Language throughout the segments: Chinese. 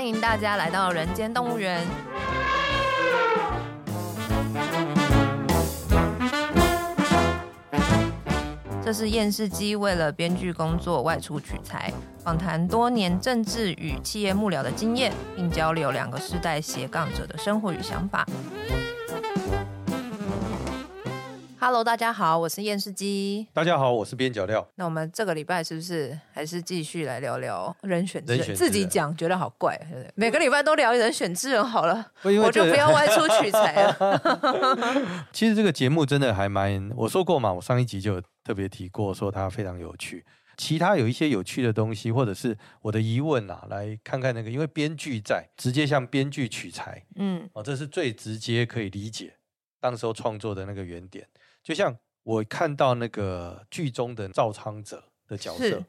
欢迎大家来到人间动物园。这是厌世姬为了编剧工作外出取材，访谈多年政治与企业幕僚的经验，并交流两个世代斜杠者的生活与想法。Hello，大家好，我是厌世姬。大家好，我是边角料。那我们这个礼拜是不是还是继续来聊聊人选之人？人选之人自己讲觉得好怪，对对？每个礼拜都聊人选之人好了，这个、我就不要外出取材了。其实这个节目真的还蛮……我说过嘛，我上一集就有特别提过，说它非常有趣。其他有一些有趣的东西，或者是我的疑问啊，来看看那个，因为编剧在直接向编剧取材，嗯，哦，这是最直接可以理解当时候创作的那个原点。就像我看到那个剧中的赵昌泽的角色，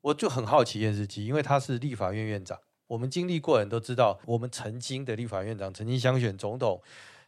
我就很好奇厌世姬，因为他是立法院院长。我们经历过的人都知道，我们曾经的立法院长曾经想选总统，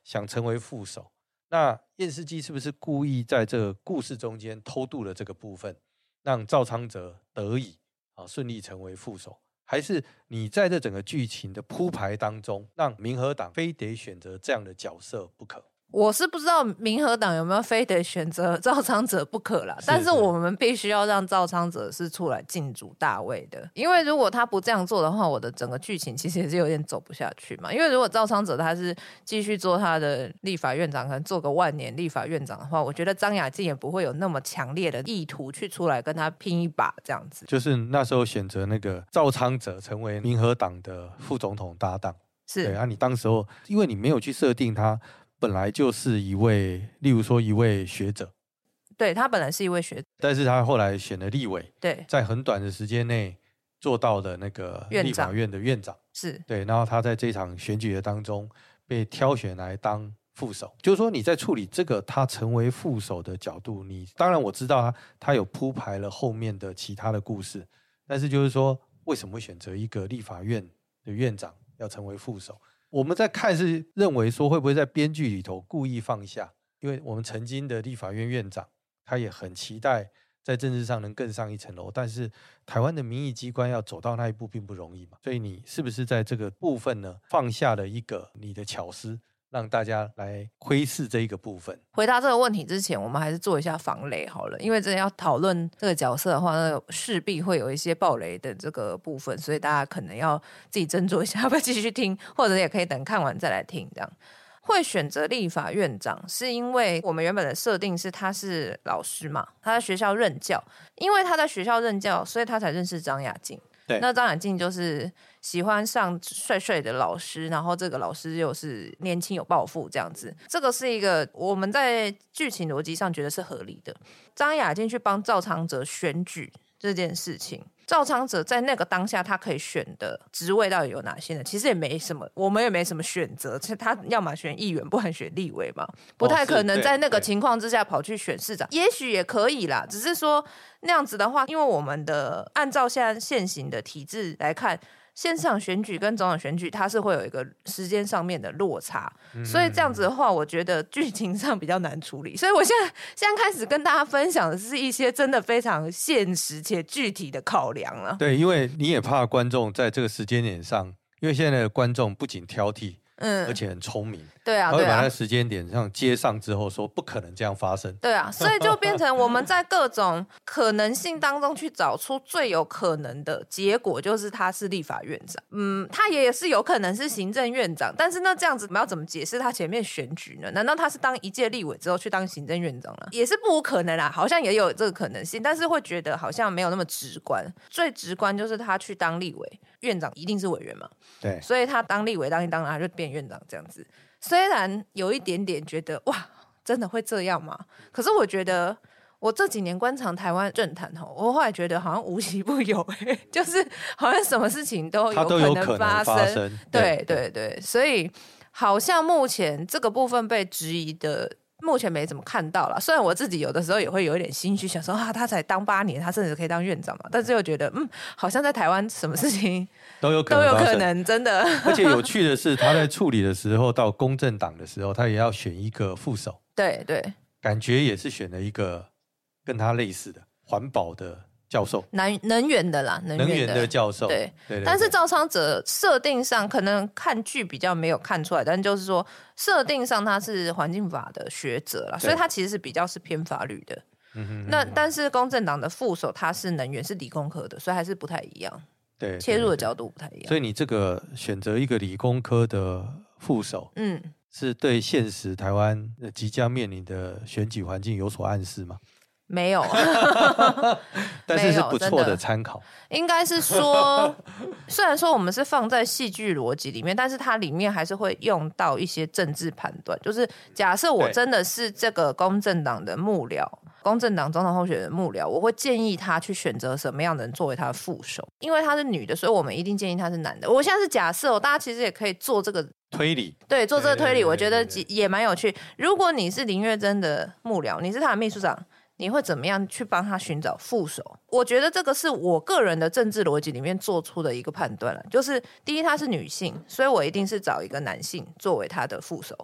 想成为副手。那厌世姬是不是故意在这个故事中间偷渡了这个部分，让赵昌泽得以啊顺利成为副手？还是你在这整个剧情的铺排当中，让民和党非得选择这样的角色不可？我是不知道民和党有没有非得选择赵昌者不可啦，但是我们必须要让赵昌者是出来进主大位的，因为如果他不这样做的话，我的整个剧情其实也是有点走不下去嘛。因为如果赵昌者他是继续做他的立法院长，可能做个万年立法院长的话，我觉得张雅静也不会有那么强烈的意图去出来跟他拼一把这样子。就是那时候选择那个赵昌者成为民和党的副总统搭档，是对啊，你当时候因为你没有去设定他。本来就是一位，例如说一位学者，对，他本来是一位学者，但是他后来选了立委，对，在很短的时间内做到了那个立法院的院长，是对，然后他在这场选举的当中被挑选来当副手，就是说你在处理这个他成为副手的角度，你当然我知道他他有铺排了后面的其他的故事，但是就是说为什么会选择一个立法院的院长要成为副手？我们在看是认为说会不会在编剧里头故意放下，因为我们曾经的立法院院长他也很期待在政治上能更上一层楼，但是台湾的民意机关要走到那一步并不容易嘛，所以你是不是在这个部分呢放下了一个你的巧思？让大家来窥视这一个部分。回答这个问题之前，我们还是做一下防雷好了，因为真的要讨论这个角色的话，那势必会有一些暴雷的这个部分，所以大家可能要自己斟酌一下，要不要继续听，或者也可以等看完再来听。这样会选择立法院长，是因为我们原本的设定是他是老师嘛，他在学校任教，因为他在学校任教，所以他才认识张雅静。那张雅静就是喜欢上帅帅的老师，然后这个老师又是年轻有抱负这样子，这个是一个我们在剧情逻辑上觉得是合理的。张雅静去帮赵长泽选举这件事情。赵昌泽在那个当下，他可以选的职位到底有哪些呢？其实也没什么，我们也没什么选择。其实他要么选议员，不然选立委嘛，不太可能在那个情况之下跑去选市长。也许也可以啦，只是说那样子的话，因为我们的按照现在现行的体制来看。县市长选举跟总统选举，它是会有一个时间上面的落差，所以这样子的话，我觉得剧情上比较难处理。所以我现在现在开始跟大家分享的是一些真的非常现实且具体的考量了。对，因为你也怕观众在这个时间点上，因为现在的观众不仅挑剔。嗯，而且很聪明，对啊，他会把他时间点上接上之后说不可能这样发生，对啊，所以就变成我们在各种可能性当中去找出最有可能的结果，就是他是立法院长，嗯，他也是有可能是行政院长，但是那这样子我们要怎么解释他前面选举呢？难道他是当一届立委之后去当行政院长了？也是不无可能啦，好像也有这个可能性，但是会觉得好像没有那么直观，最直观就是他去当立委，院长一定是委员嘛，对，所以他当立委当一当他就变。院长这样子，虽然有一点点觉得哇，真的会这样吗？可是我觉得，我这几年观察台湾政坛吼，我后来觉得好像无奇不有，就是好像什么事情都有可能发生。发生对对对，所以好像目前这个部分被质疑的。目前没怎么看到了，虽然我自己有的时候也会有一点心虚，想说啊，他才当八年，他甚至可以当院长嘛，但是又觉得嗯，好像在台湾什么事情 都有可能，都有可能，真的。而且有趣的是，他在处理的时候，到公正党的时候，他也要选一个副手，对对，感觉也是选了一个跟他类似的环保的教授，能能源的啦，能源的，的教授。对，但是赵昌泽设定上可能看剧比较没有看出来，但就是说设定上他是环境法的学者啦，所以他其实是比较是偏法律的。嗯哼，那但是公正党的副手他是能源，是理工科的，所以还是不太一样。对，切入的角度不太一样。所以你这个选择一个理工科的副手，嗯，是对现实台湾即将面临的选举环境有所暗示吗？没有，但是是不错的参考。应该是说，虽然说我们是放在戏剧逻辑里面，但是它里面还是会用到一些政治判断。就是假设我真的是这个公正党的幕僚，公正党总统候选人幕僚，我会建议他去选择什么样的人作为他的副手。因为他是女的，所以我们一定建议他是男的。我现在是假设哦，大家其实也可以做这个推理，对，做这个推理，我觉得也蛮有趣。如果你是林月珍的幕僚，你是他的秘书长。你会怎么样去帮他寻找副手？我觉得这个是我个人的政治逻辑里面做出的一个判断了。就是第一，她是女性，所以我一定是找一个男性作为他的副手；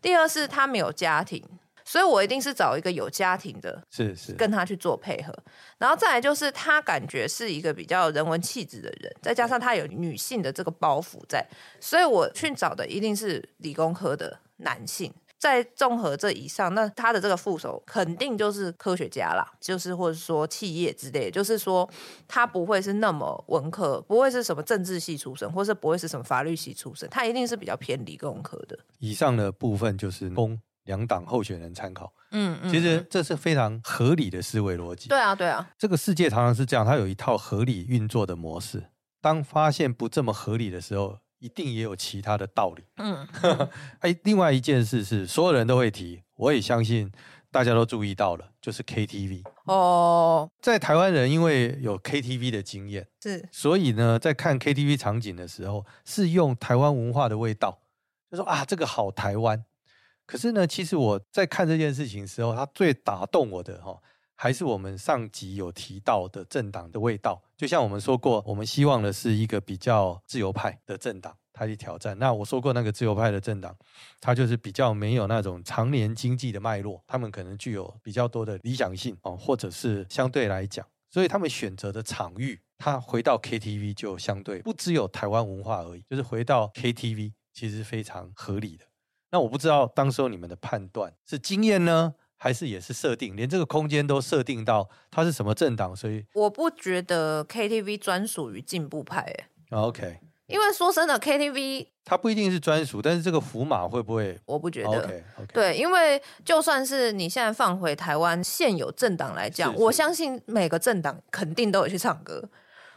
第二是他没有家庭，所以我一定是找一个有家庭的，是是跟他去做配合。然后再来就是他感觉是一个比较人文气质的人，再加上他有女性的这个包袱在，所以我去找的一定是理工科的男性。在综合这以上，那他的这个副手肯定就是科学家啦，就是或者说企业之类，就是说他不会是那么文科，不会是什么政治系出身，或是不会是什么法律系出身，他一定是比较偏理工科的。以上的部分就是供两党候选人参考。嗯嗯，其实这是非常合理的思维逻辑。对啊对啊，这个世界常常是这样，它有一套合理运作的模式。当发现不这么合理的时候，一定也有其他的道理。嗯，哎，另外一件事是，所有人都会提，我也相信大家都注意到了，就是 KTV。哦，在台湾人因为有 KTV 的经验，是，所以呢，在看 KTV 场景的时候，是用台湾文化的味道，就说啊，这个好台湾。可是呢，其实我在看这件事情的时候，他最打动我的哈。还是我们上集有提到的政党的味道，就像我们说过，我们希望的是一个比较自由派的政党，他去挑战。那我说过，那个自由派的政党，他就是比较没有那种常年经济的脉络，他们可能具有比较多的理想性哦，或者是相对来讲，所以他们选择的场域，他回到 KTV 就相对不只有台湾文化而已，就是回到 KTV 其实非常合理的。那我不知道当时候你们的判断是经验呢？还是也是设定，连这个空间都设定到它是什么政党，所以我不觉得 KTV 专属于进步派，哎，OK，因为说真的，KTV 它不一定是专属，但是这个符码会不会？我不觉得，OK，对，因为就算是你现在放回台湾现有政党来讲，我相信每个政党肯定都有去唱歌，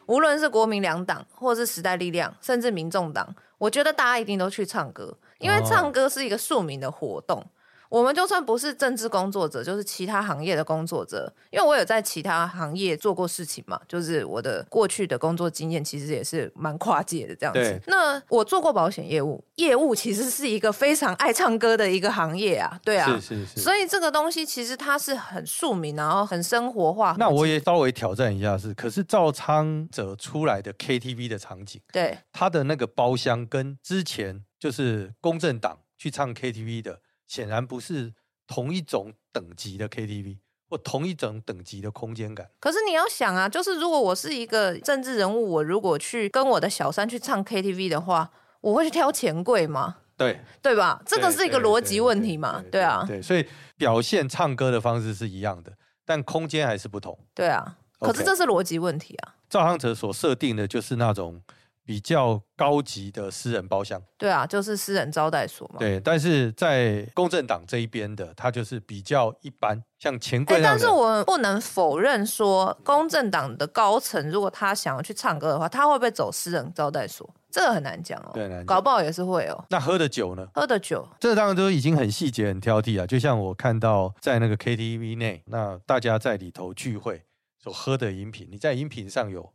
无论是国民两党，或是时代力量，甚至民众党，我觉得大家一定都去唱歌，因为唱歌是一个庶民的活动。我们就算不是政治工作者，就是其他行业的工作者，因为我有在其他行业做过事情嘛，就是我的过去的工作经验其实也是蛮跨界的这样子。那我做过保险业务，业务其实是一个非常爱唱歌的一个行业啊，对啊，是是是。所以这个东西其实它是很庶民，然后很生活化。那我也稍微挑战一下是，可是赵昌泽出来的 KTV 的场景，对，他的那个包厢跟之前就是公正党去唱 KTV 的。显然不是同一种等级的 KTV 或同一种等级的空间感。可是你要想啊，就是如果我是一个政治人物，我如果去跟我的小三去唱 KTV 的话，我会去挑钱柜吗？对，对吧？这个是一个逻辑问题嘛？对，对，对，对，啊，对，所以表现唱歌的方式是一样的，但空间还是不同。对啊，可是这是逻辑问题啊。赵昌泽所设定的就是那种。比较高级的私人包厢，对啊，就是私人招待所嘛。对，但是在公正党这一边的，他就是比较一般，像钱柜。但是我们不能否认说，公正党的高层如果他想要去唱歌的话，他会不会走私人招待所？这个很难讲哦。对，搞不好也是会哦。那喝的酒呢？喝的酒，这当然都已经很细节、很挑剔啊。就像我看到在那个 KTV 内，那大家在里头聚会所喝的饮品，你在饮品上有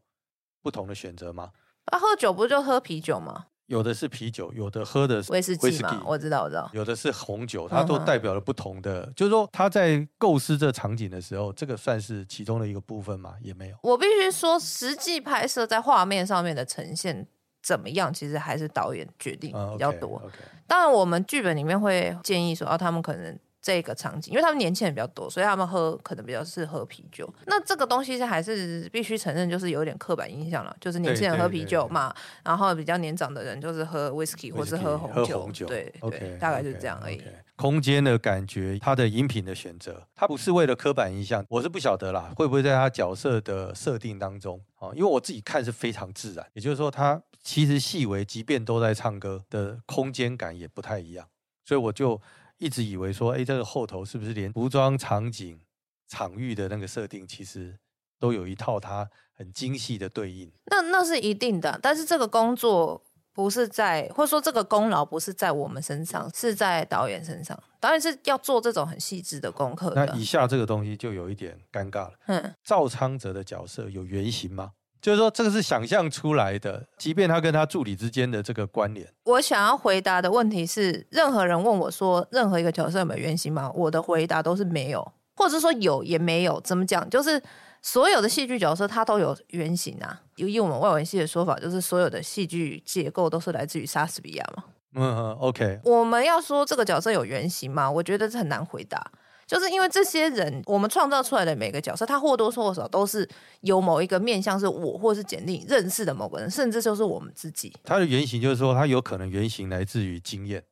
不同的选择吗？啊，喝酒不就喝啤酒吗？有的是啤酒，有的喝的是威士忌嘛。我知道，我知道。有的是红酒，它都代表了不同的。嗯、就是说，他在构思这场景的时候，这个算是其中的一个部分吗？也没有。我必须说，实际拍摄在画面上面的呈现怎么样，其实还是导演决定比较多。嗯、okay, okay. 当然，我们剧本里面会建议说，啊，他们可能这个场景，因为他们年轻人比较多，所以他们喝可能比较是喝啤酒。那这个东西是还是必须承认，就是有点刻板印象了，就是年轻人喝啤酒嘛，然后比较年长的人就是喝 whisky 或是喝红酒，红酒对对，大概就是这样而已。空间的感觉，他的饮品的选择，他不是为了刻板印象，我是不晓得啦，会不会在他角色的设定当中啊？因为我自己看是非常自然，也就是说，他其实细微，即便都在唱歌的空间感也不太一样，所以我就。一直以为说，哎，这个后头是不是连服装、场景、场域的那个设定，其实都有一套它很精细的对应？那那是一定的，但是这个工作不是在，或者说这个功劳不是在我们身上，是在导演身上。导演是要做这种很细致的功课的。那以下这个东西就有一点尴尬了。嗯，赵昌泽的角色有原型吗？就是说，这个是想象出来的，即便他跟他助理之间的这个关联。我想要回答的问题是，任何人问我说，任何一个角色有没有原型吗？我的回答都是没有，或者说有也没有。怎么讲？就是所有的戏剧角色，它都有原型啊。以我们外文系的说法，就是所有的戏剧结构都是来自于莎士比亚嘛。嗯，OK。我们要说这个角色有原型吗？我觉得这很难回答。就是因为这些人，我们创造出来的每个角色，他或多或少都是有某一个面向，是我或是简历认识的某个人，甚至就是我们自己。他的原型就是说，他有可能原型来自于经验，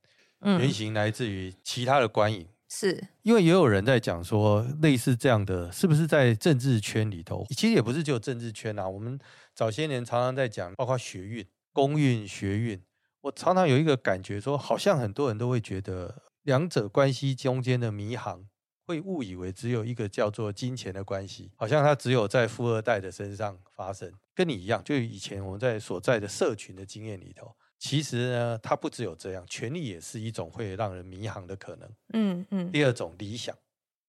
嗯，原型来自于其他的观影。是因为也有人在讲说，类似这样的，是不是在政治圈里头？其实也不是只有政治圈啊。我们早些年常常在讲，包括学运、公运、学运，我常常有一个感觉说，好像很多人都会觉得两者关系中间的迷航。会误以为只有一个叫做金钱的关系，好像它只有在富二代的身上发生，跟你一样。就以前我们在所在的社群的经验里头，其实呢，它不只有这样，权力也是一种会让人迷航的可能。嗯嗯。第二种理想，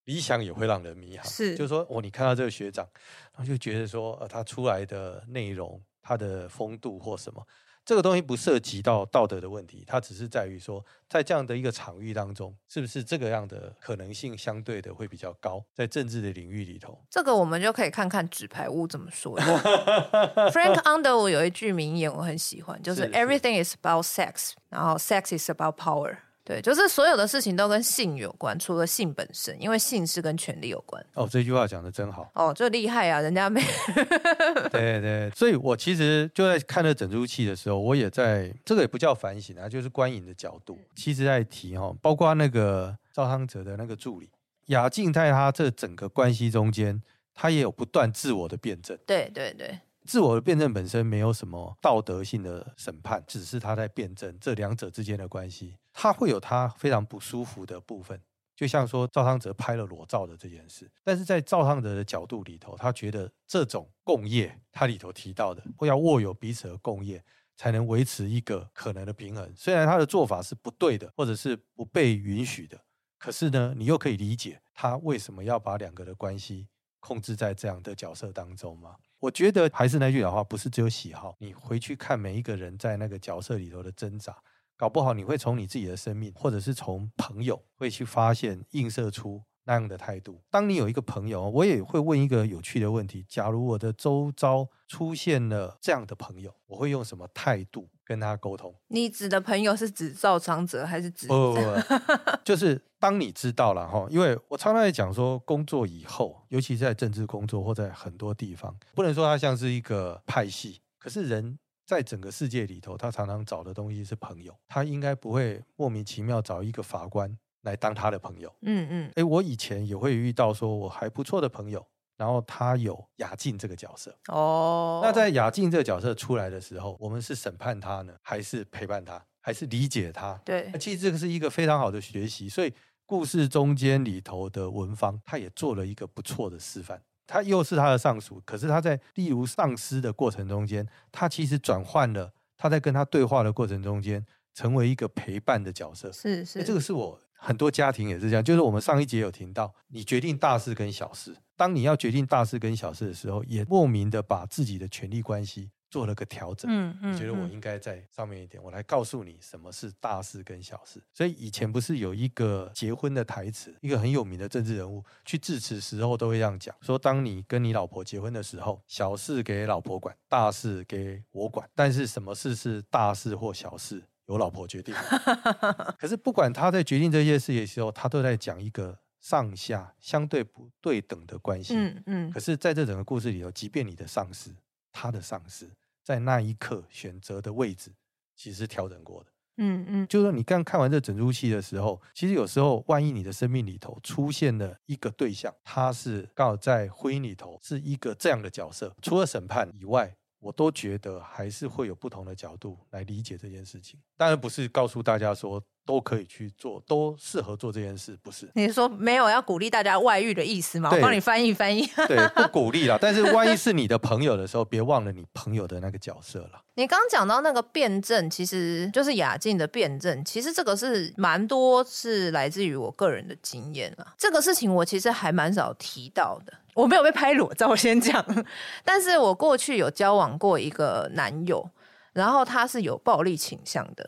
理想也会让人迷航。是，就是说，哦，你看到这个学长，然后就觉得说，呃，他出来的内容，他的风度或什么。这个东西不涉及到道德的问题，它只是在于说，在这样的一个场域当中，是不是这个样的可能性相对的会比较高，在政治的领域里头。这个我们就可以看看纸牌屋怎么说。Frank Underwood 有一句名言我很喜欢，就是 Everything is about sex，然后 Sex is about power。对，就是所有的事情都跟性有关，除了性本身，因为性是跟权力有关。哦，这句话讲得真好。哦，这厉害啊，人家没。对对，所以我其实就在看了整出戏的时候，我也在这个也不叫反省啊，就是观影的角度，其实在提哈，包括那个赵康哲的那个助理雅静，在他这整个关系中间，他也有不断自我的辩证。对对对。自我的辩证本身没有什么道德性的审判，只是他在辩证这两者之间的关系，他会有他非常不舒服的部分。就像说赵昌泽拍了裸照的这件事，但是在赵昌泽的角度里头，他觉得这种共业，他里头提到的，会要握有彼此的共业，才能维持一个可能的平衡。虽然他的做法是不对的，或者是不被允许的，可是呢，你又可以理解他为什么要把两个的关系控制在这样的角色当中吗？我觉得还是那句老话，不是只有喜好。你回去看每一个人在那个角色里头的挣扎，搞不好你会从你自己的生命，或者是从朋友，会去发现映射出那样的态度。当你有一个朋友，我也会问一个有趣的问题：假如我的周遭出现了这样的朋友，我会用什么态度？跟他沟通，你指的朋友是指赵昌泽还是指？不不 不，就是当你知道了哈，因为我常常在讲说，工作以后，尤其是在政治工作或在很多地方，不能说它像是一个派系，可是人在整个世界里头，他常常找的东西是朋友，他应该不会莫名其妙找一个法官来当他的朋友。嗯嗯，哎，我以前也会遇到说我还不错的朋友。然后他有雅静这个角色哦，那在雅静这个角色出来的时候，我们是审判他呢，还是陪伴他，还是理解他？对，其实这个是一个非常好的学习。所以故事中间里头的文芳，他也做了一个不错的示范。他又是他的上属，可是他在例如上司的过程中间，他其实转换了，他在跟他对话的过程中间，成为一个陪伴的角色。是是，这个是我。很多家庭也是这样，就是我们上一节有听到，你决定大事跟小事，当你要决定大事跟小事的时候，也莫名的把自己的权力关系做了个调整。嗯嗯，你觉得我应该在上面一点，我来告诉你什么是大事跟小事。所以以前不是有一个结婚的台词，一个很有名的政治人物去致辞时候都会这样讲，说当你跟你老婆结婚的时候，小事给老婆管，大事给我管。但是什么事是大事或小事？由老婆决定。可是不管他在决定这些事情的时候，他都在讲一个上下相对不对等的关系。嗯嗯。可是在这整个故事里头，即便你的上司，他的上司，在那一刻选择的位置，其实是调整过的。嗯嗯，就是说你刚看完这整出戏的时候，其实有时候万一你的生命里头出现了一个对象，他是刚好在婚姻里头是一个这样的角色，除了审判以外，我都觉得还是会有不同的角度来理解这件事情。当然不是告诉大家说。都可以去做，都适合做这件事，不是？你说没有要鼓励大家外遇的意思吗？我帮你翻译翻译。对，不鼓励啦。但是万一是你的朋友的时候，别忘了你朋友的那个角色了。你刚刚讲到那个辩证，其实就是雅静的辩证。其实这个是蛮多是来自于我个人的经验啊。这个事情我其实还蛮少提到的。我没有被拍裸照，先讲。但是我过去有交往过一个男友，然后他是有暴力倾向的。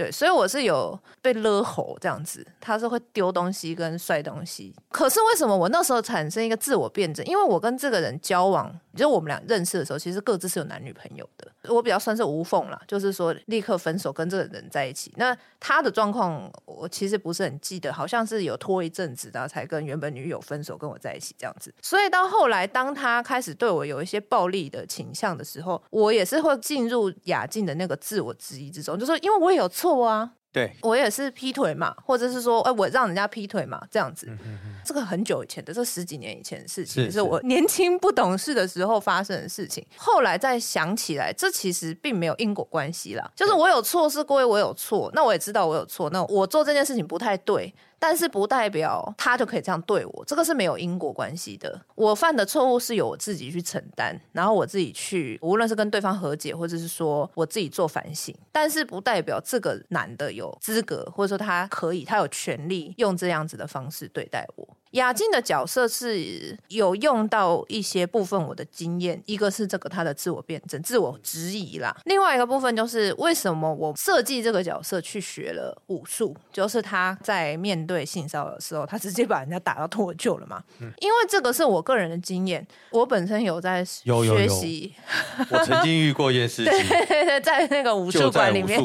对，所以我是有被勒喉这样子，他是会丢东西跟摔东西。可是为什么我那时候产生一个自我辩证？因为我跟这个人交往，就我们俩认识的时候，其实各自是有男女朋友的。我比较算是无缝啦，就是说立刻分手跟这个人在一起。那他的状况我其实不是很记得，好像是有拖一阵子，然后才跟原本女友分手，跟我在一起这样子。所以到后来，当他开始对我有一些暴力的倾向的时候，我也是会进入雅静的那个自我质疑之中，就说因为我也有错。错啊，对，我也是劈腿嘛，或者是说，哎，我让人家劈腿嘛，这样子，嗯、哼哼。这个很久以前的，这十几年以前的事情，是我年轻不懂事的时候发生的事情。后来再想起来，这其实并没有因果关系啦，就是我有错是归我有错，那我也知道我有错，那我做这件事情不太对。但是不代表他就可以这样对我，这个是没有因果关系的。我犯的错误是由我自己去承担，然后我自己去，无论是跟对方和解，或者是说我自己做反省。但是不代表这个男的有资格，或者说他可以，他有权利用这样子的方式对待我。雅静的角色是有用到一些部分我的经验，一个是这个他的自我辩证、自我质疑啦，另外一个部分就是为什么我设计这个角色去学了武术，就是他在面对性骚扰的时候，他直接把人家打到脱臼了嘛。嗯，因为这个是我个人的经验，我本身有在学习，有有有。我曾经遇过一件事情，对对对，在那个武术馆里面，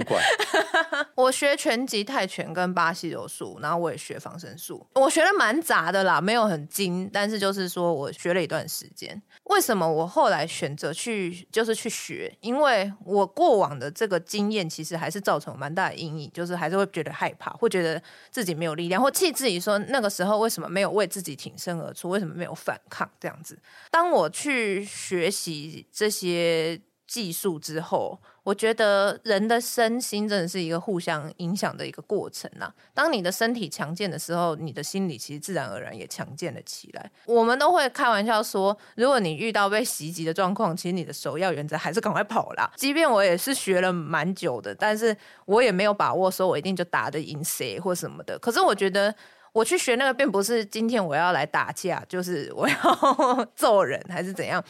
我学拳击、泰拳跟巴西柔术，然后我也学防身术，我学的蛮杂的。的啦，没有很精，但是就是说我学了一段时间。为什么我后来选择去就是去学？因为我过往的这个经验其实还是造成蛮大的阴影，就是还是会觉得害怕，会觉得自己没有力量，或气自己说那个时候为什么没有为自己挺身而出，为什么没有反抗这样子。当我去学习这些技术之后，我觉得人的身心真的是一个互相影响的一个过程呐。当你的身体强健的时候，你的心理其实自然而然也强健了起来。我们都会开玩笑说，如果你遇到被袭击的状况，其实你的首要原则还是赶快跑啦。即便我也是学了蛮久的，但是我也没有把握说我一定就打得赢谁或什么的。可是我觉得我去学那个，并不是今天我要来打架，就是我要 揍人还是怎样。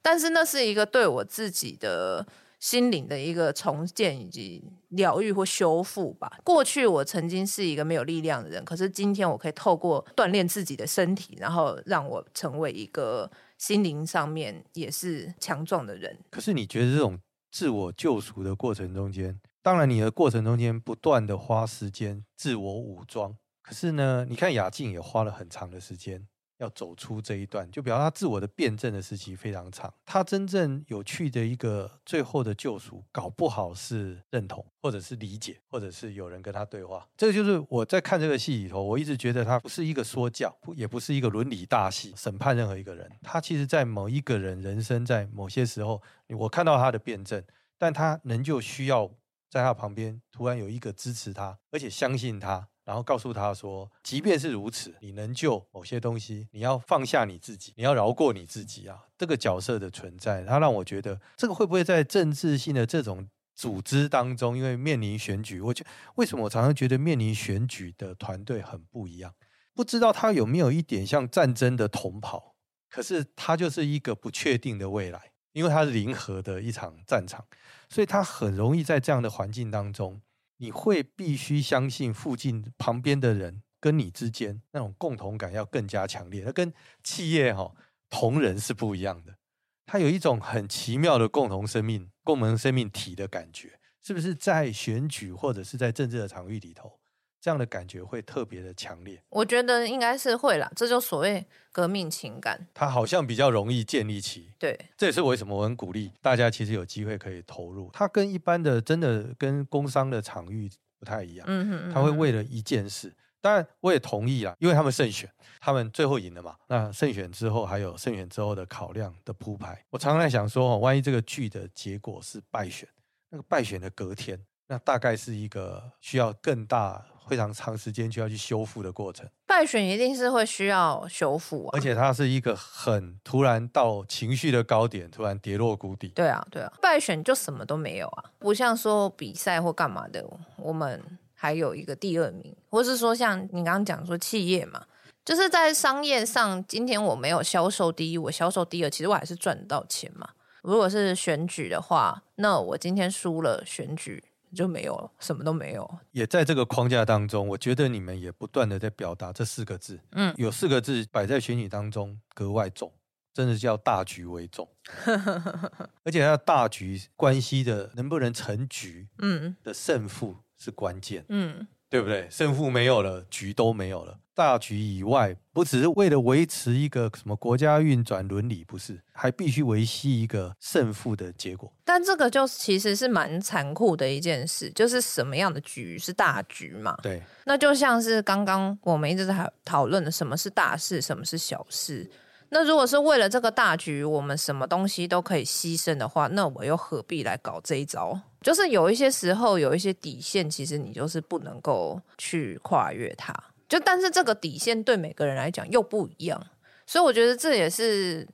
但是那是一个对我自己的。心灵的一个重建以及疗愈或修复吧。过去我曾经是一个没有力量的人，可是今天我可以透过锻炼自己的身体，然后让我成为一个心灵上面也是强壮的人。可是你觉得这种自我救赎的过程中间，当然你的过程中间不断的花时间自我武装，可是呢，你看雅静也花了很长的时间。要走出这一段，就表示他自我的辩证的时期非常长。他真正有趣的一个最后的救赎，搞不好是认同，或者是理解，或者是有人跟他对话。这个就是我在看这个戏里头，我一直觉得他不是一个说教，也不是一个伦理大戏，审判任何一个人。他其实，在某一个人人生，在某些时候，我看到他的辩证，但他仍旧需要在他旁边突然有一个支持他，而且相信他。然后告诉他说，即便是如此，你能救某些东西，你要放下你自己，你要饶过你自己啊！这个角色的存在，他让我觉得，这个会不会在政治性的这种组织当中，因为面临选举，我觉为什么我常常觉得面临选举的团队很不一样？不知道他有没有一点像战争的同跑，可是他就是一个不确定的未来，因为他是零和的一场战场，所以他很容易在这样的环境当中。你会必须相信附近旁边的人跟你之间那种共同感要更加强烈，那跟企业哈同仁是不一样的，它有一种很奇妙的共同生命、共同生命体的感觉，是不是在选举或者是在政治的场域里头，这样的感觉会特别的强烈？我觉得应该是会啦，这就所谓革命情感，它好像比较容易建立起。对，这也是为什么我很鼓励大家，其实有机会可以投入。它跟一般的真的跟工商的场域不太一样。嗯哼，他会为了一件事。当然，我也同意啦，因为他们胜选，他们最后赢了嘛。那胜选之后，还有胜选之后的考量的铺排。我常常在想说，万一这个剧的结果是败选，那个败选的隔天，那大概是一个需要更大、非常长时间就要去修复的过程。败选一定是会需要修复啊，而且它是一个很突然到情绪的高点，突然跌落谷底。对啊，对啊，败选就什么都没有啊，不像说比赛或干嘛的，我们。还有一个第二名，或是说像你刚刚讲说企业嘛，就是在商业上，今天我没有销售第一，我销售第二，其实我还是赚得到钱嘛。如果是选举的话，那我今天输了选举就没有了，什么都没有。也在这个框架当中，我觉得你们也不断的在表达这四个字，嗯，有四个字摆在选举当中格外重，真的叫大局为重，而且要大局关系的能不能成局，嗯，的胜负。是关键，嗯，对不对？胜负没有了，局都没有了。大局以外，不只是为了维持一个什么国家运转伦理，不是，还必须维系一个胜负的结果。但这个就其实是蛮残酷的一件事，就是什么样的局是大局嘛？对，那就像是刚刚我们一直在讨论的，什么是大事，什么是小事。那如果是为了这个大局，我们什么东西都可以牺牲的话，那我又何必来搞这一招？就是有一些时候，有一些底线，其实你就是不能够去跨越它。就但是这个底线对每个人来讲又不一样，所以我觉得这也是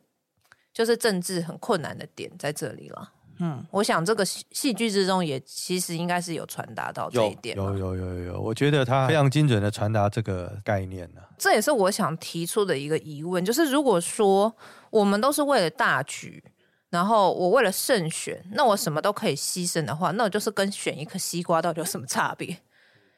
就是政治很困难的点在这里了。嗯，我想这个戏剧之中也其实应该是有传达到这一点。有有有有有，我觉得他非常精准的传达这个概念呢。这也是我想提出的一个疑问，就是如果说我们都是为了大局，然后我为了胜选，那我什么都可以牺牲的话，那我就是跟选一颗西瓜到底有什么差别？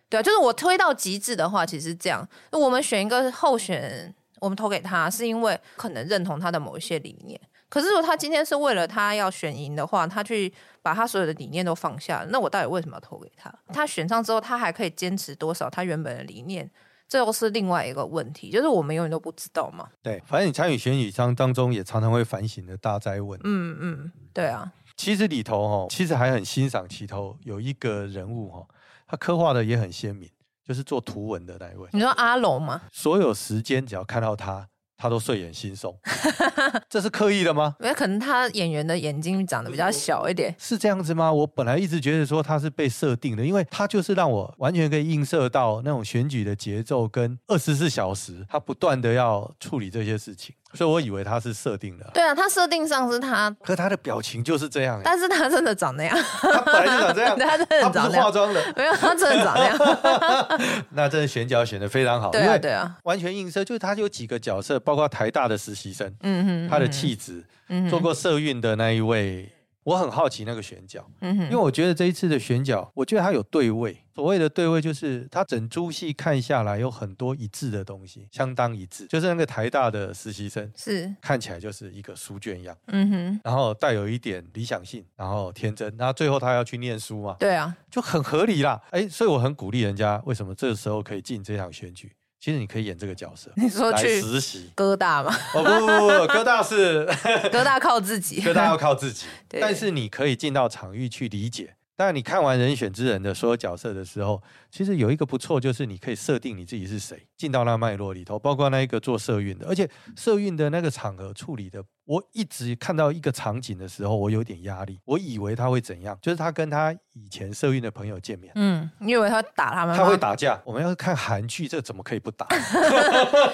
对啊，就是我推到极致的话，其实这样，我们选一个候选人，我们投给他是因为可能认同他的某一些理念。可是如果他今天是为了他要选赢的话，他去把他所有的理念都放下，那我到底为什么要投给他？他选上之后，他还可以坚持多少他原本的理念？这又是另外一个问题，就是我们永远都不知道嘛。对，反正你参与选举当当中，也常常会反省的大哉问。嗯嗯，对啊。其实里头哦，其实还很欣赏其头有一个人物哦，他刻画的也很鲜明，就是做图文的那一位。你说阿龙吗？所有时间只要看到他。他都睡眼惺忪，这是刻意的吗？因为可能他演员的眼睛长得比较小一点，是这样子吗？我本来一直觉得说他是被设定的，因为他就是让我完全可以映射到那种选举的节奏跟二十四小时，他不断的要处理这些事情。所以我以为他是设定的，对啊，他设定上是他，可他的表情就是这样，但是他真的长那样，他本来就长这样，他真的长他不是化妆的，没有，他真的长那样，那真的选角选的非常好，对啊，对啊，完全映射，就是他有几个角色，包括台大的实习生，嗯哼，他的气质，嗯，做过社运的那一位。我很好奇那个选角，嗯哼，因为我觉得这一次的选角，我觉得它有对位。所谓的对位，就是它整出戏看下来有很多一致的东西，相当一致。就是那个台大的实习生，是看起来就是一个书卷样，嗯哼，然后带有一点理想性，然后天真，然后最后他要去念书嘛，对啊，就很合理啦。哎，所以我很鼓励人家，为什么这个时候可以进这场选举？其实你可以演这个角色，你说去实习哥大吗？哦不不不不，哥大是 哥大靠自己，哥大要靠自己。但是你可以进到场域去理解。当然，你看完《人选之人》的所有角色的时候，其实有一个不错，就是你可以设定你自己是谁，进到那脉络里头，包括那一个做社运的，而且社运的那个场合处理的。我一直看到一个场景的时候，我有点压力。我以为他会怎样？就是他跟他以前社运的朋友见面。嗯，你以为他打他们吗？他会打架。我们要是看韩剧，这怎么可以不打？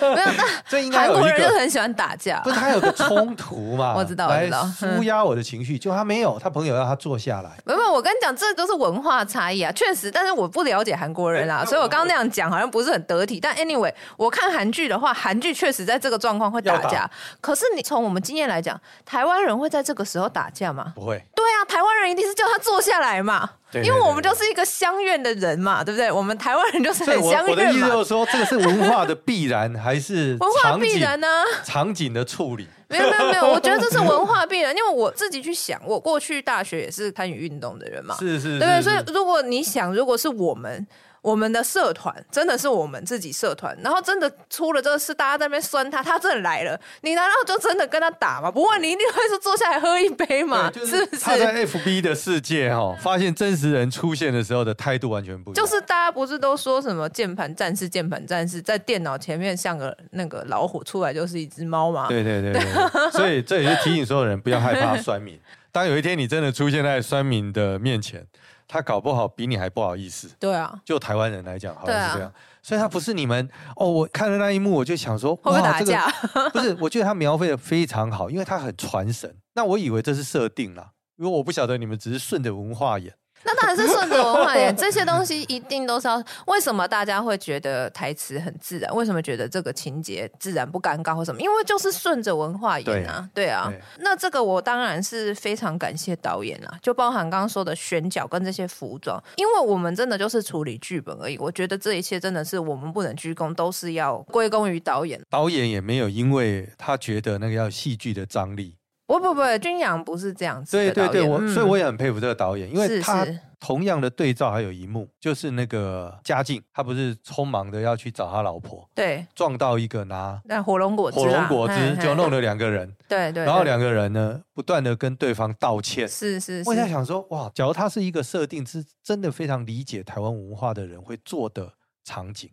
没有，这应该。韩国人就很喜欢打架。不是他有个冲突嘛？我知道，我知道。来舒压我的情绪，就他没有，他朋友要他坐下来。没有，我跟你讲，这都是文化差异啊，确实。但是我不了解韩国人啊，所以我刚刚那样讲好像不是很得体。但 anyway，我看韩剧的话，韩剧确实在这个状况会打架。可是你从我们经验来讲，台湾人会在这个时候打架吗？不会。对啊，台湾湾人一定是叫他坐下来嘛，对对对对，因为我们就是一个相愿的人嘛，对不对？我们台湾人就是很相愿嘛。我的意思就是说，这个是文化的必然，还是文化必然呢？场景的处理？没有没有没有，我觉得这是文化必然，因为我自己去想，我过去大学也是参与运动的人嘛，是 是，是，对，所以如果你想，如果是我们。我们的社团真的是我们自己社团，然后真的出了这个事，大家在那边酸他，他真的来了，你难道就真的跟他打吗？不会，你一定会是坐下来喝一杯嘛？就是，是不是？他在 FB 的世界哈、哦，发现真实人出现的时候的态度完全不一样。就是大家不是都说什么键盘战士、键盘战士在电脑前面像个那个老虎，出来就是一只猫嘛？对对对对，所以这也是提醒所有人不要害怕酸民。当有一天你真的出现在酸民的面前。他搞不好比你还不好意思。对啊，就台湾人来讲，好像是这样。啊、所以他不是你们哦。我看了那一幕，我就想说，会不会打架？这个、不是，我觉得他描绘的非常好，因为他很传神。那我以为这是设定啦，因为我不晓得你们只是顺着文化演。那当然是顺着文化演，这些东西一定都是要。为什么大家会觉得台词很自然？为什么觉得这个情节自然不尴尬或什么？因为就是顺着文化演啊，对，对啊对。那这个我当然是非常感谢导演啦，就包含刚刚说的选角跟这些服装，因为我们真的就是处理剧本而已。我觉得这一切真的是我们不能鞠躬，都是要归功于导演。导演也没有因为他觉得那个要戏剧的张力。不不不，君阳不是这样子。对对对，我、嗯、所以我也很佩服这个导演，因为他同样的对照还有一幕，就是那个嘉靖，他不是匆忙的要去找他老婆，对，撞到一个拿那火龙果汁、啊，火龙果汁就弄了两个人，对对，对，然后两个人呢不断的跟对方道歉，是是，是。我在想说，哇，假如他是一个设定是真的非常理解台湾文化的人会做的场景，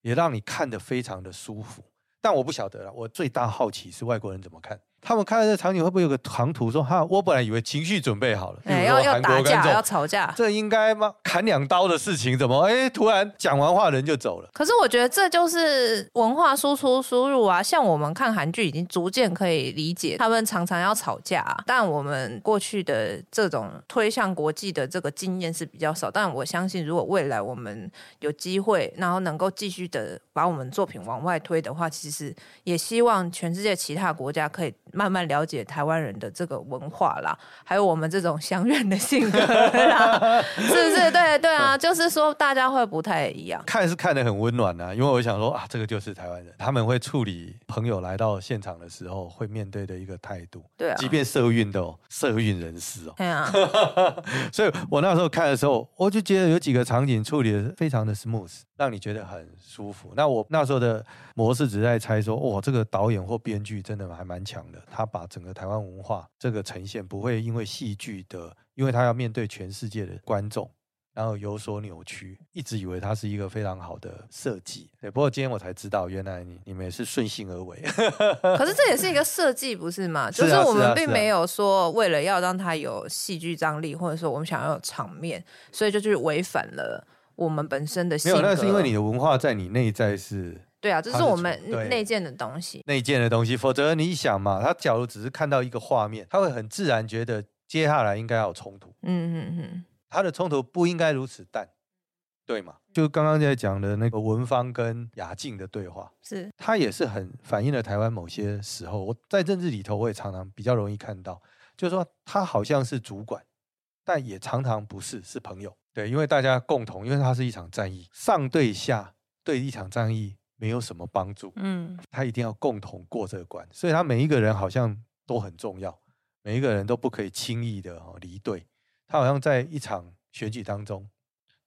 也让你看得非常的舒服。但我不晓得了，我最大好奇是外国人怎么看。他们看到这场景会不会有个唐突说哈？我本来以为情绪准备好了，哎，要要打架，要吵架，这应该吗？砍两刀的事情怎么哎？突然讲完话人就走了。可是我觉得这就是文化输出输入啊。像我们看韩剧已经逐渐可以理解，他们常常要吵架啊。但我们过去的这种推向国际的这个经验是比较少。但我相信，如果未来我们有机会，然后能够继续的把我们作品往外推的话，其实也希望全世界其他国家可以。慢慢了解台湾人的这个文化啦，还有我们这种乡愿的性格啦，是不是？对对啊，就是说大家会不太一样。看是看得很温暖啊，因为我想说啊，这个就是台湾人，他们会处理朋友来到现场的时候会面对的一个态度。对啊，即便社运的哦，社运人士哦。对啊，所以我那时候看的时候，我就觉得有几个场景处理的非常的 smooth。让你觉得很舒服。那我那时候的模式只是在猜说，哦，这个导演或编剧真的还蛮强的。他把整个台湾文化这个呈现不会因为戏剧的，因为他要面对全世界的观众，然后有所扭曲。一直以为它是一个非常好的设计。对，不过今天我才知道，原来你你们也是顺性而为。可是这也是一个设计，不是吗？就是我们并没有说为了要让它有戏剧张力，或者说我们想要有场面，所以就去违反了。我们本身的性格，没有，那是因为你的文化在你内在是，对啊，这是我们内建的东西，内建的东西。否则你想嘛，他假如只是看到一个画面，他会很自然觉得接下来应该要有冲突。嗯嗯嗯，他的冲突不应该如此淡，对吗？就刚刚在讲的那个文芳跟雅静的对话，是他也是很反映了台湾某些时候。我在政治里头，我也常常比较容易看到，就是说他好像是主管，但也常常不是，是朋友。对，因为大家共同，因为它是一场战役，上对下对一场战役没有什么帮助。嗯，他一定要共同过这个关，所以他每一个人好像都很重要，每一个人都不可以轻易的离队。他好像在一场选举当中，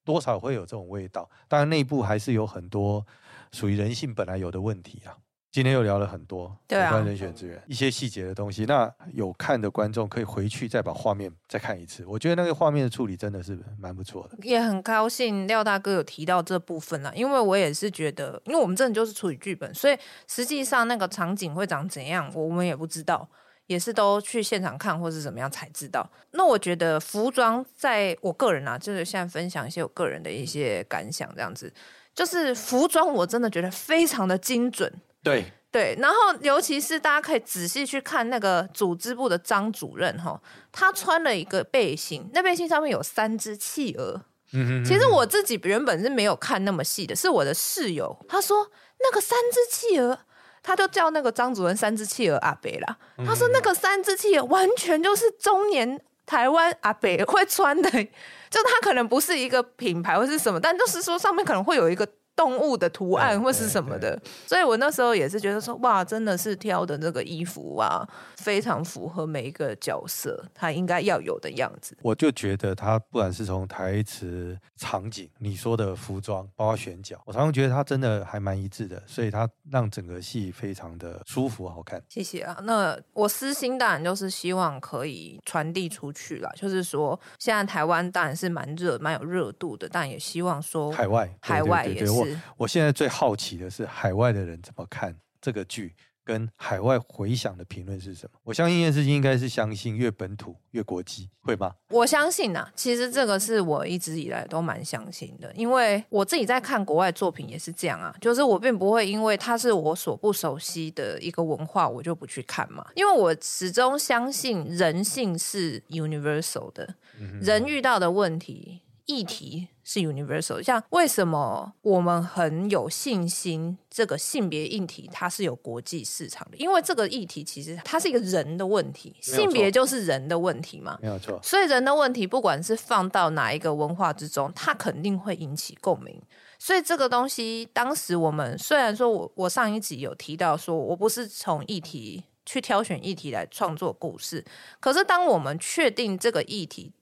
多少会有这种味道。当然，内部还是有很多属于人性本来有的问题啊。今天又聊了很多有关人选资源、啊、一些细节的东西。那有看的观众可以回去再把画面再看一次。我觉得那个画面的处理真的是蛮不错的。也很高兴廖大哥有提到这部分啊，因为我也是觉得，因为我们真的就是处理剧本，所以实际上那个场景会长怎样，我们也不知道，也是都去现场看或是怎么样才知道。那我觉得服装，在我个人啊，就是现在分享一些我个人的一些感想，这样子，就是服装我真的觉得非常的精准。对对，然后尤其是大家可以仔细去看那个组织部的张主任哈，他穿了一个背心，那背心上面有三只企鹅。嗯哼，其实我自己原本是没有看那么细的，是我的室友他说那个三只企鹅，他就叫那个张主任三只企鹅阿北啦。他说那个三只企鹅完全就是中年。台湾阿北会穿的，就他可能不是一个品牌或是什么，但就是说上面可能会有一个。动物的图案或是什么的，所以我那时候也是觉得说，哇，真的是挑的那个衣服啊，非常符合每一个角色他应该要有的样子。我就觉得他不管是从台词、场景，你说的服装，包括选角，我常常觉得他真的还蛮一致的，所以他让整个戏非常的舒服好看。谢谢啊，那我私心当然就是希望可以传递出去啦，就是说现在台湾当然是蛮热、蛮有热度的，但也希望说海外、海外也是。我现在最好奇的是海外的人怎么看这个剧，跟海外回响的评论是什么？我相信一件事情应该是相信越本土越国际，会吗？我相信啊，其实这个是我一直以来都蛮相信的，因为我自己在看国外作品也是这样啊，就是我并不会因为它是我所不熟悉的一个文化，我就不去看嘛，因为我始终相信人性是 universal 的，人遇到的问题。议题是 universal，像为什么我们很有信心，这个性别议题它是有国际市场的？因为这个议题其实它是一个人的问题，性别就是人的问题嘛，没有错。所以人的问题，不管是放到哪一个文化之中，它肯定会引起共鸣。所以这个东西，当时我们虽然说我我上一集有提到说，我不是从议题去挑选议题来创作故事，可是当我们确定这个议题。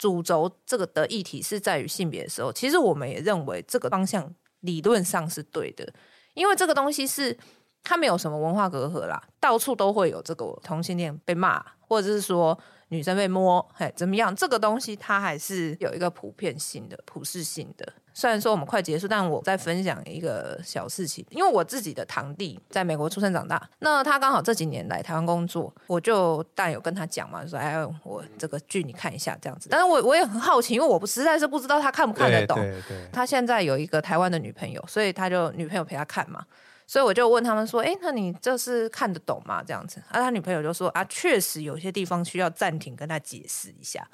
主轴这个的议题是在于性别的时候，其实我们也认为这个方向理论上是对的，因为这个东西是它没有什么文化隔阂啦，到处都会有这个同性恋被骂，或者是说。女生被摸，嘿，怎么样？这个东西它还是有一个普遍性的、普世性的。虽然说我们快结束，但我在分享一个小事情，因为我自己的堂弟在美国出生长大，那他刚好这几年来台湾工作，我就但有跟他讲嘛，说哎，我这个剧你看一下这样子。但是我我也很好奇，因为我不实在是不知道他看不看得懂。对对对。他现在有一个台湾的女朋友，所以他就女朋友陪他看嘛。所以我就问他们说：“诶，那你这是看得懂吗？这样子？”啊，他女朋友就说：“啊，确实有些地方需要暂停跟他解释一下。”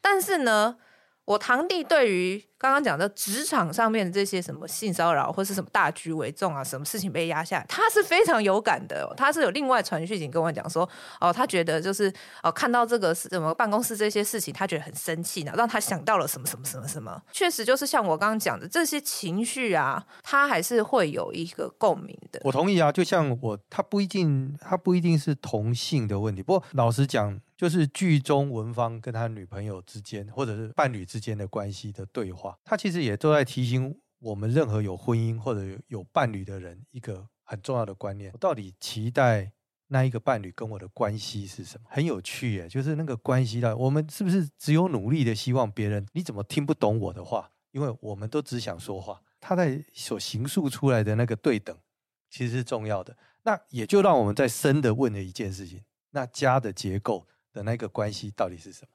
但是呢。我堂弟对于刚刚讲的职场上面的这些什么性骚扰或是什么大局为重啊，什么事情被压下，他是非常有感的。他是有另外传讯息跟我讲说，哦，他觉得就是哦，看到这个什么办公室这些事情，他觉得很生气呢，让他想到了什么什么什么什么。确实就是像我刚刚讲的这些情绪啊，他还是会有一个共鸣的。我同意啊，就像我，他不一定，他不一定是同性的问题。不过老实讲。就是剧中文芳跟他女朋友之间，或者是伴侣之间的关系的对话，他其实也都在提醒我们，任何有婚姻或者有伴侣的人，一个很重要的观念：我到底期待那一个伴侣跟我的关系是什么？很有趣耶，就是那个关系的，我们是不是只有努力的希望别人？你怎么听不懂我的话？因为我们都只想说话。他在所形塑出来的那个对等，其实是重要的。那也就让我们再深的问了一件事情：那家的结构。的那个关系到底是什么？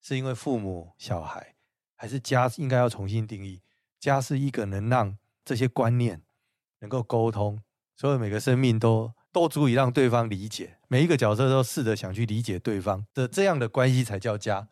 是因为父母、小孩，还是家应该要重新定义？家是一个能让这些观念能够沟通，所有每个生命都都足以让对方理解，每一个角色都试着想去理解对方的这样的关系才叫家。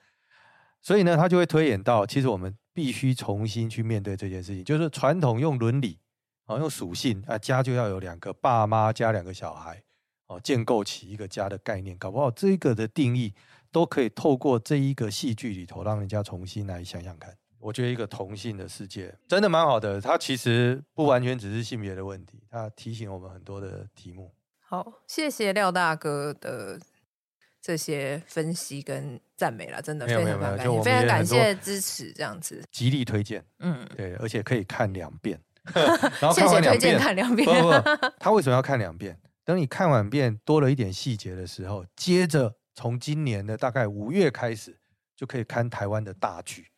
所以呢，他就会推演到，其实我们必须重新去面对这件事情，就是传统用伦理啊，用属性啊，家就要有两个爸妈加两个小孩哦。建构起一个家的概念，搞不好这个的定义都可以透过这一个戏剧里头，让人家重新来想想看。我觉得一个同性的世界真的蛮好的，它其实不完全只是性别的问题，它提醒我们很多的题目。好，谢谢廖大哥的这些分析跟赞美了，真的非常感谢，非常感谢支持，这样子极力推荐。嗯，对，而且可以看两遍，然后看完两遍，看两遍。不不不，他为什么要看两遍？等你看完遍多了一点细节的时候，接着从今年的大概五月开始，就可以看台湾的大剧。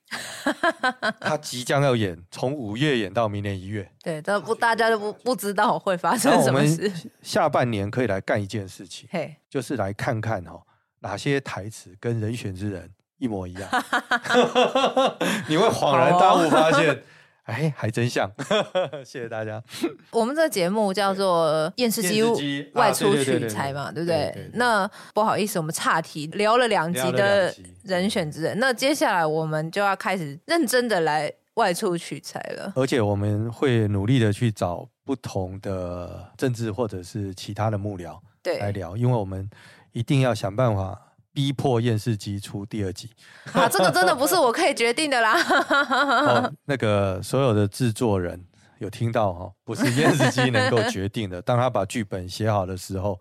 他即将要演，从五月演到明年一月。对，这不大家都不不知道会发生什么事。下半年可以来干一件事情，嘿，就是来看看哈哪些台词跟人选之人一模一样 你会恍然大悟发现。哎，还真像，谢谢大家。我们这个节目叫做《验尸机外出取材》嘛，对不对？那不好意思，我们岔题聊了两集的人选之人，那接下来我们就要开始认真的来外出取材了。而且我们会努力的去找不同的政治或者是其他的幕僚来聊，因为我们一定要想办法逼迫厌世姬出第二集。啊，这个真的不是我可以决定的啦。哦，那个所有的制作人。有听到哈，不是厌世姬能够决定的。当他把剧本写好的时候，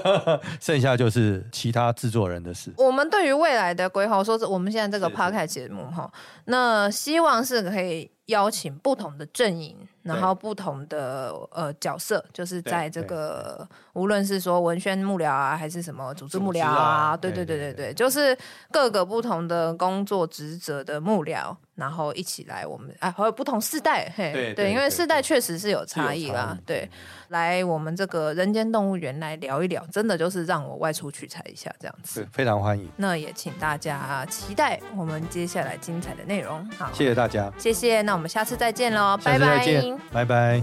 剩下就是其他制作人的事。我们对于未来的规划，说是我们现在这个 Podcast 节目哈，那希望是可以邀请不同的阵营。然后不同的呃角色，就是在这个无论是说文宣幕僚啊，还是什么组织幕僚啊，啊对对对对对，就是各个不同的工作职责的幕僚，然后一起来我们啊，还有不同世代，嘿，对，因为世代确实是有差异啦，对，来我们这个人间动物园来聊一聊，真的就是让我外出取材一下这样子，非常欢迎。那也请大家期待我们接下来精彩的内容，好，谢谢大家，谢谢，那我们下次再见喽拜拜。拜拜。